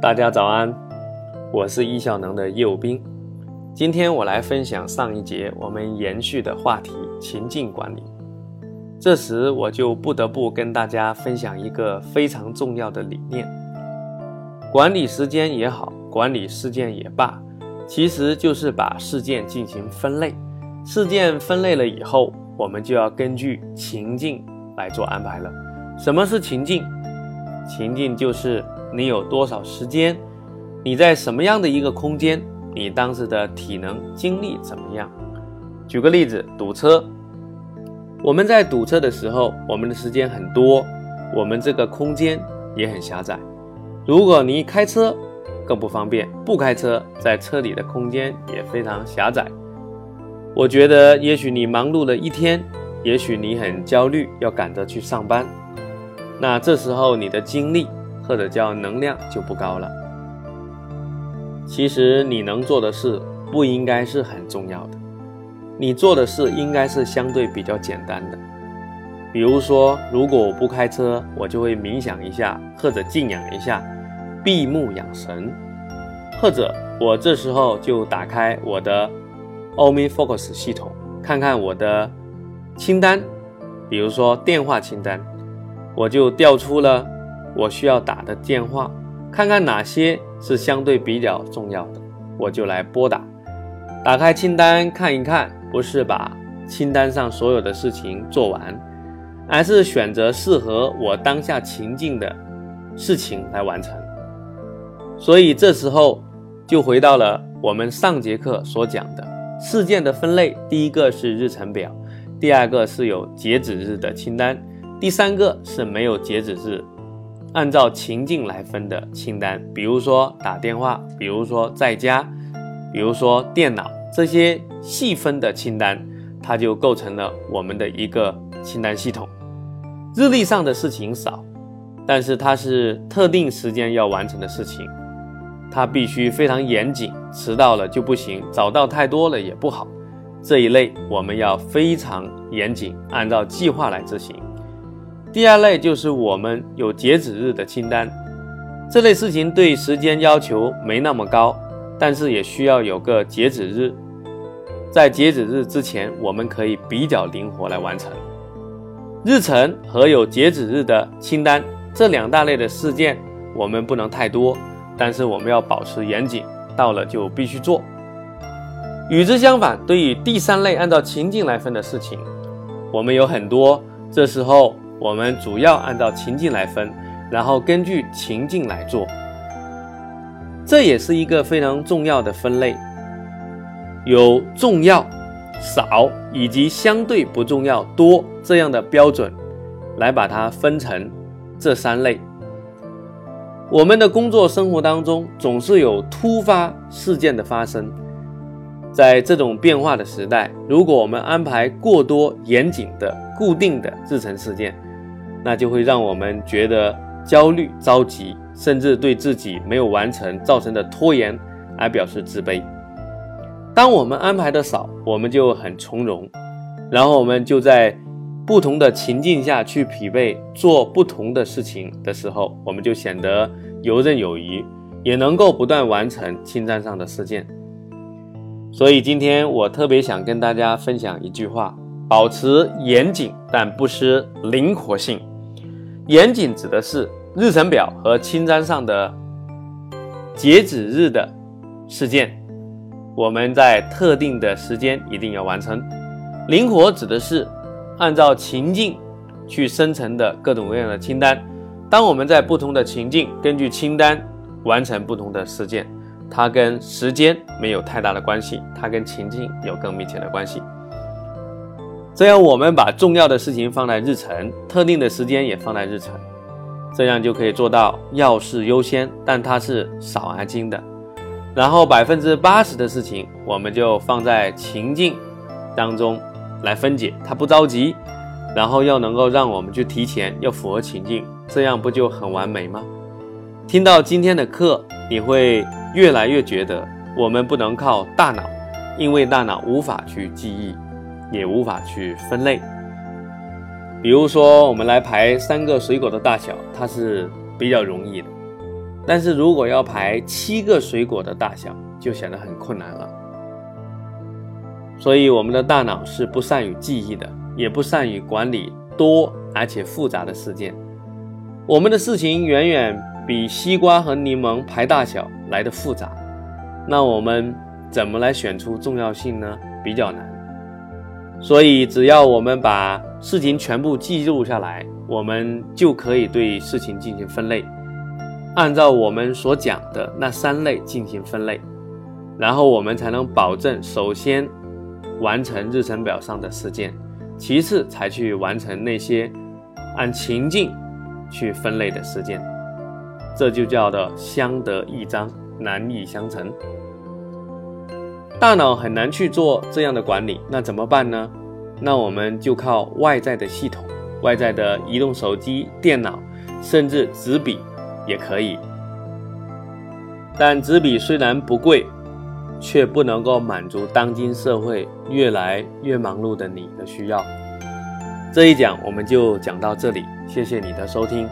大家早安，我是易效能的业务兵。今天我来分享上一节我们延续的话题——情境管理。这时我就不得不跟大家分享一个非常重要的理念：管理时间也好，管理事件也罢，其实就是把事件进行分类。事件分类了以后，我们就要根据情境来做安排了。什么是情境？情境就是你有多少时间，你在什么样的一个空间，你当时的体能精力怎么样？举个例子，堵车。我们在堵车的时候，我们的时间很多，我们这个空间也很狭窄。如果你开车，更不方便；不开车，在车里的空间也非常狭窄。我觉得，也许你忙碌了一天，也许你很焦虑，要赶着去上班。那这时候你的精力或者叫能量就不高了。其实你能做的事不应该是很重要的，你做的事应该是相对比较简单的。比如说，如果我不开车，我就会冥想一下，或者静养一下，闭目养神，或者我这时候就打开我的 OmniFocus 系统，看看我的清单，比如说电话清单。我就调出了我需要打的电话，看看哪些是相对比较重要的，我就来拨打。打开清单看一看，不是把清单上所有的事情做完，而是选择适合我当下情境的事情来完成。所以这时候就回到了我们上节课所讲的事件的分类：第一个是日程表，第二个是有截止日的清单。第三个是没有截止日，按照情境来分的清单，比如说打电话，比如说在家，比如说电脑这些细分的清单，它就构成了我们的一个清单系统。日历上的事情少，但是它是特定时间要完成的事情，它必须非常严谨，迟到了就不行，早到太多了也不好。这一类我们要非常严谨，按照计划来执行。第二类就是我们有截止日的清单，这类事情对时间要求没那么高，但是也需要有个截止日，在截止日之前，我们可以比较灵活来完成。日程和有截止日的清单这两大类的事件，我们不能太多，但是我们要保持严谨，到了就必须做。与之相反，对于第三类按照情境来分的事情，我们有很多，这时候。我们主要按照情境来分，然后根据情境来做，这也是一个非常重要的分类，有重要、少以及相对不重要、多这样的标准，来把它分成这三类。我们的工作生活当中总是有突发事件的发生，在这种变化的时代，如果我们安排过多严谨的固定的日程事件，那就会让我们觉得焦虑、着急，甚至对自己没有完成造成的拖延而表示自卑。当我们安排的少，我们就很从容，然后我们就在不同的情境下去匹配做不同的事情的时候，我们就显得游刃有余，也能够不断完成清单上的事件。所以今天我特别想跟大家分享一句话：保持严谨，但不失灵活性。严谨指的是日程表和清单上的截止日的事件，我们在特定的时间一定要完成。灵活指的是按照情境去生成的各种各样的清单。当我们在不同的情境，根据清单完成不同的事件，它跟时间没有太大的关系，它跟情境有更密切的关系。这样，我们把重要的事情放在日程，特定的时间也放在日程，这样就可以做到要事优先，但它是少而精的。然后百分之八十的事情，我们就放在情境当中来分解，它不着急，然后又能够让我们去提前，又符合情境，这样不就很完美吗？听到今天的课，你会越来越觉得我们不能靠大脑，因为大脑无法去记忆。也无法去分类。比如说，我们来排三个水果的大小，它是比较容易的。但是如果要排七个水果的大小，就显得很困难了。所以我们的大脑是不善于记忆的，也不善于管理多而且复杂的事件。我们的事情远远比西瓜和柠檬排大小来的复杂，那我们怎么来选出重要性呢？比较难。所以只要我们把事情全部记录下来，我们就可以对事情进行分类，按照我们所讲的那三类进行分类，然后我们才能保证首先。完成日程表上的事件，其次才去完成那些按情境去分类的事件，这就叫做相得益彰，难易相成。大脑很难去做这样的管理，那怎么办呢？那我们就靠外在的系统，外在的移动手机、电脑，甚至纸笔也可以。但纸笔虽然不贵。却不能够满足当今社会越来越忙碌的你的需要。这一讲我们就讲到这里，谢谢你的收听。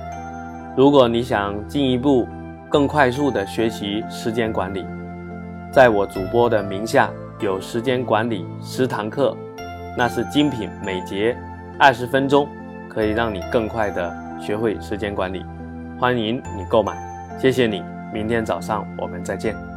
如果你想进一步、更快速的学习时间管理，在我主播的名下有时间管理十堂课，那是精品每节二十分钟，可以让你更快的学会时间管理。欢迎你购买，谢谢你，明天早上我们再见。